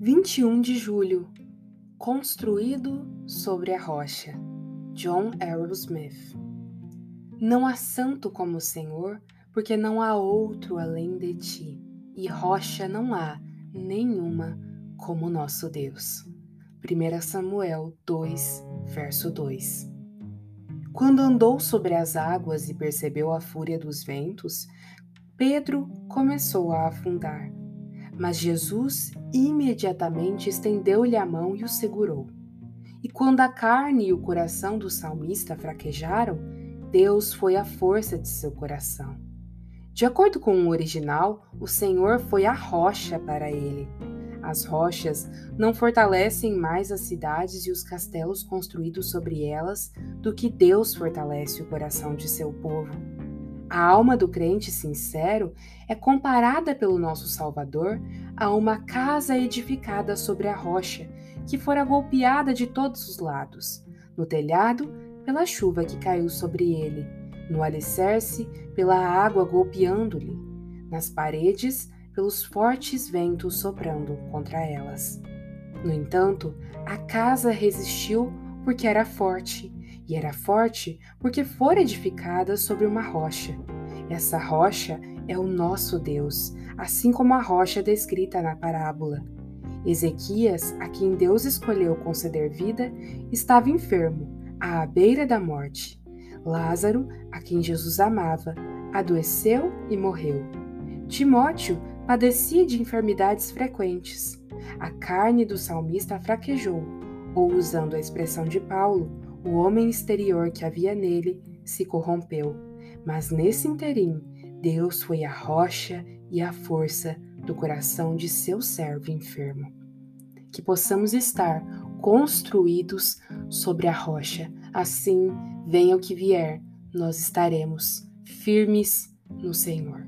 21 de julho Construído sobre a rocha. John Aerosmith. Não há santo como o Senhor, porque não há outro além de ti, e rocha não há nenhuma como nosso Deus. 1 Samuel 2, verso 2. Quando andou sobre as águas e percebeu a fúria dos ventos, Pedro começou a afundar. Mas Jesus imediatamente estendeu-lhe a mão e o segurou. E quando a carne e o coração do salmista fraquejaram, Deus foi a força de seu coração. De acordo com o original, o Senhor foi a rocha para ele. As rochas não fortalecem mais as cidades e os castelos construídos sobre elas do que Deus fortalece o coração de seu povo. A alma do crente sincero é comparada pelo nosso Salvador a uma casa edificada sobre a rocha, que fora golpeada de todos os lados, no telhado, pela chuva que caiu sobre ele, no alicerce, pela água golpeando-lhe, nas paredes, pelos fortes ventos soprando contra elas. No entanto, a casa resistiu porque era forte e era forte porque fora edificada sobre uma rocha. Essa rocha é o nosso Deus, assim como a rocha descrita na parábola. Ezequias, a quem Deus escolheu conceder vida, estava enfermo, à beira da morte. Lázaro, a quem Jesus amava, adoeceu e morreu. Timóteo padecia de enfermidades frequentes. A carne do salmista fraquejou, ou usando a expressão de Paulo, o homem exterior que havia nele se corrompeu, mas nesse interim, Deus foi a rocha e a força do coração de seu servo enfermo. Que possamos estar construídos sobre a rocha, assim, venha o que vier, nós estaremos firmes no Senhor.